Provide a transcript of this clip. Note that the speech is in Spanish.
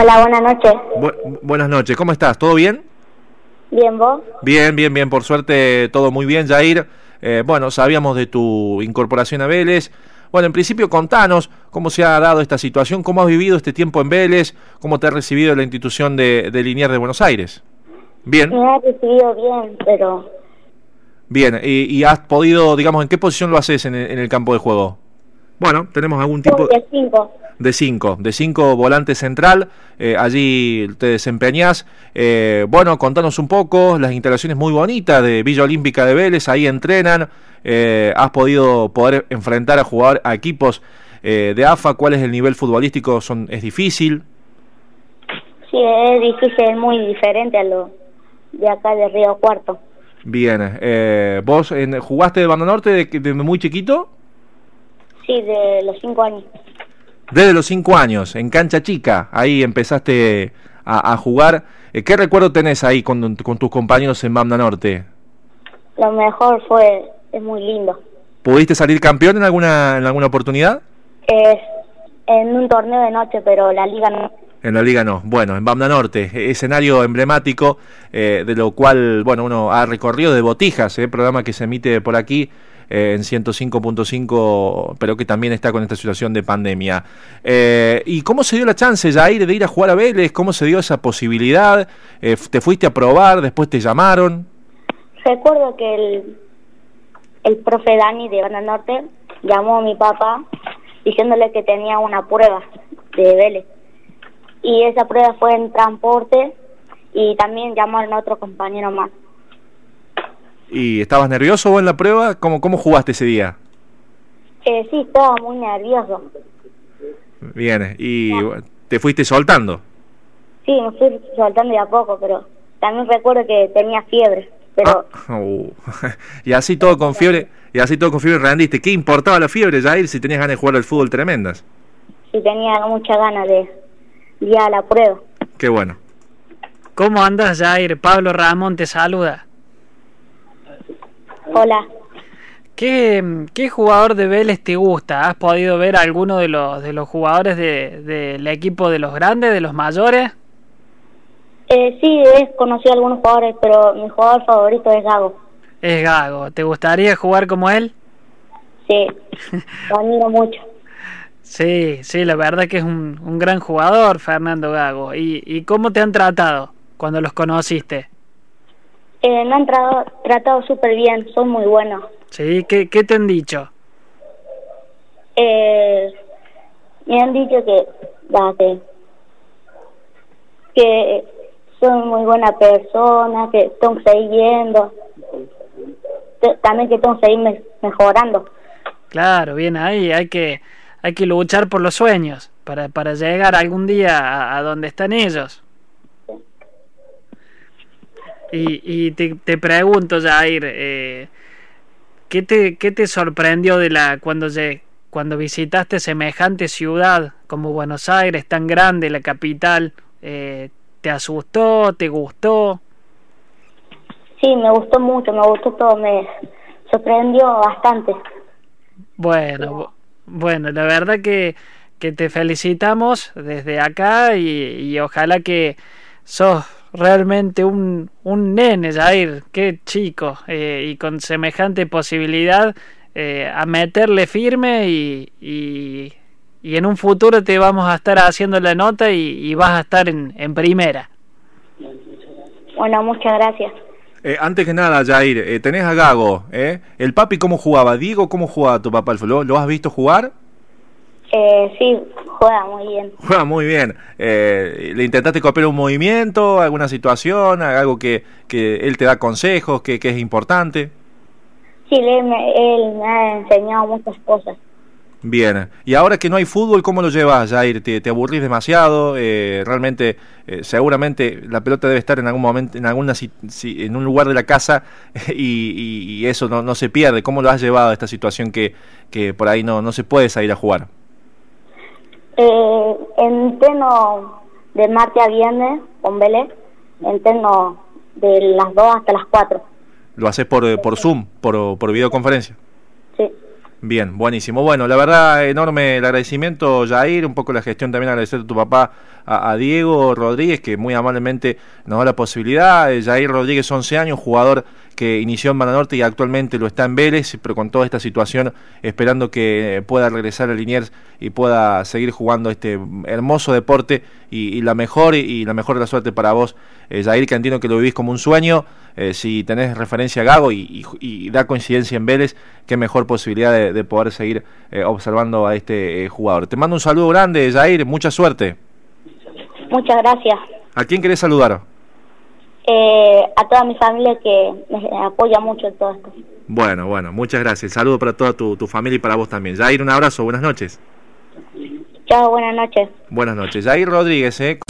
Hola, buenas noches. buenas noches, ¿cómo estás? ¿Todo bien? Bien, ¿vos? Bien, bien, bien, por suerte todo muy bien, Jair. Eh, bueno, sabíamos de tu incorporación a Vélez. Bueno, en principio contanos cómo se ha dado esta situación, cómo has vivido este tiempo en Vélez, cómo te ha recibido la institución de, de Liniers de Buenos Aires. Bien. Me ha recibido bien, pero... Bien, y, has podido, digamos, ¿en qué posición lo haces en el, campo de juego? Bueno, tenemos algún tipo... Cinco. De cinco, de cinco volante central, eh, allí te desempeñás. Eh, bueno, contanos un poco, las instalaciones muy bonitas de Villa Olímpica de Vélez, ahí entrenan, eh, has podido poder enfrentar a jugar a equipos de AFA, ¿cuál es el nivel futbolístico? Son, ¿Es difícil? Sí, es difícil, es muy diferente a lo de acá de Río Cuarto. Bien, ¿vos jugaste de Banda Norte desde de muy chiquito? Sí, de los cinco años. Desde los cinco años, en cancha chica, ahí empezaste a, jugar. Eh, ¿Qué recuerdo tenés ahí con, tus compañeros en Banda Norte? Lo mejor fue, es muy lindo. ¿Pudiste salir campeón en alguna, en alguna oportunidad? Es en un torneo de noche, pero la liga no. En la liga no. Bueno, en Banda Norte, e, escenario emblemático, eh, de lo cual, bueno, uno ha recorrido de Botijas, eh, programa que se emite por aquí eh, en 105.5, pero que también está con esta situación de pandemia. Eh, ¿Y cómo se dio la chance, Jair, de ir a jugar a Vélez? ¿Cómo se dio esa posibilidad? Eh, ¿Te fuiste a probar? ¿Después te llamaron? Recuerdo que el, el profe Dani de Banda Norte llamó a mi papá diciéndole que tenía una prueba de Vélez. Y esa prueba fue en transporte y también llamaron a otro compañero más. ¿Y estabas nervioso vos en la prueba? ¿Cómo, cómo jugaste ese día? Eh, sí, estaba muy nervioso. Bien, ¿y te fuiste soltando? Sí, me fui soltando de a poco, pero también recuerdo que tenía fiebre. Pero... Ah, uh. y así todo con fiebre, y así todo con fiebre rendiste. ¿Qué importaba la fiebre, Jair, si tenías ganas de jugar al fútbol tremendas? Sí, tenía mucha ganas de ir a la prueba. Qué bueno. ¿Cómo andas, Jair? Pablo Ramón te saluda. Hola. ¿Qué, ¿Qué, jugador de Vélez te gusta? ¿Has podido ver alguno de los, de los jugadores del de, equipo de los grandes, de los mayores? Eh, sí, he conocido a algunos jugadores, pero mi jugador favorito es Gago. Es Gago. ¿Te gustaría jugar como él? Sí, lo admiro mucho. Sí, sí, la verdad que es un, un gran jugador, Fernando Gago. ¿Y, ¿Y cómo te han tratado cuando los conociste? Eh, me han tratado súper bien, son muy buenos. Sí, ¿qué, qué te han dicho? Eh, me han dicho que, que, que son muy buena persona, que tengo que seguir yendo, también que tengo que seguir mejorando. Claro, bien ahí, hay que, hay que luchar por los sueños para, para llegar algún día a donde están ellos. Y, y te, te pregunto, Jair, eh, ¿qué, te, ¿qué te sorprendió de la cuando, cuando visitaste semejante ciudad como Buenos Aires, tan grande, la capital? Eh, ¿Te asustó? ¿Te gustó? Sí, me gustó mucho, me gustó todo, me sorprendió bastante. Bueno, bueno, la verdad que, que te felicitamos desde acá y, y ojalá que sos realmente un, un nene, Jair, qué chico, eh, y con semejante posibilidad eh, a meterle firme y, y, en un futuro te vamos a estar haciendo la nota y, vas a estar en, en, primera. Bueno, muchas gracias. Eh, antes que nada, Jair, tenés a Gago, ¿eh? ¿El papi cómo jugaba? Digo, ¿cómo jugaba tu papá? ¿Lo, ¿Lo has visto jugar? Eh, sí, juega muy bien. Juega muy bien. Eh, ¿Le intentaste copiar un movimiento, alguna situación, algo que, que él te da consejos, que, que es importante? Sí, él me, él me ha enseñado muchas cosas. Bien, y ahora que no hay fútbol, ¿cómo lo llevas, Jair? ¿Te, te aburrís demasiado? Eh, realmente, eh, seguramente la pelota debe estar en algún momento, en alguna en un lugar de la casa y, y, eso no, no se pierde. ¿Cómo lo has llevado a esta situación que, que por ahí no, no se puede salir a jugar? Eh, entreno de martes a viernes con Vélez, entreno de las 2 hasta las 4. ¿Lo haces por, por Zoom, por, por videoconferencia? Sí. Bien, buenísimo. Bueno, la verdad, enorme el agradecimiento, Jair, un poco la gestión también agradecer a tu papá, a, Diego Rodríguez, que muy amablemente nos da la posibilidad. Jair Rodríguez, 11 años, jugador que inició en Norte y actualmente lo está en Vélez, pero con toda esta situación esperando que pueda regresar a Liniers y pueda seguir jugando este hermoso deporte y, la mejor y, la mejor de la suerte para vos, eh, Jair, que entiendo que lo vivís como un sueño. Eh, si tenés referencia a Gago y, da coincidencia en Vélez, qué mejor posibilidad de, poder seguir eh, observando a este jugador. Te mando un saludo grande, Jair, mucha suerte. Muchas gracias. ¿A quién querés saludar? Eh, a toda mi familia que me apoya mucho en todo esto. Bueno, bueno, muchas gracias. Saludo para toda tu, tu familia y para vos también. Jair, un abrazo, buenas noches. Chao, buenas noches. Buenas noches. Jair Rodríguez, ¿eh?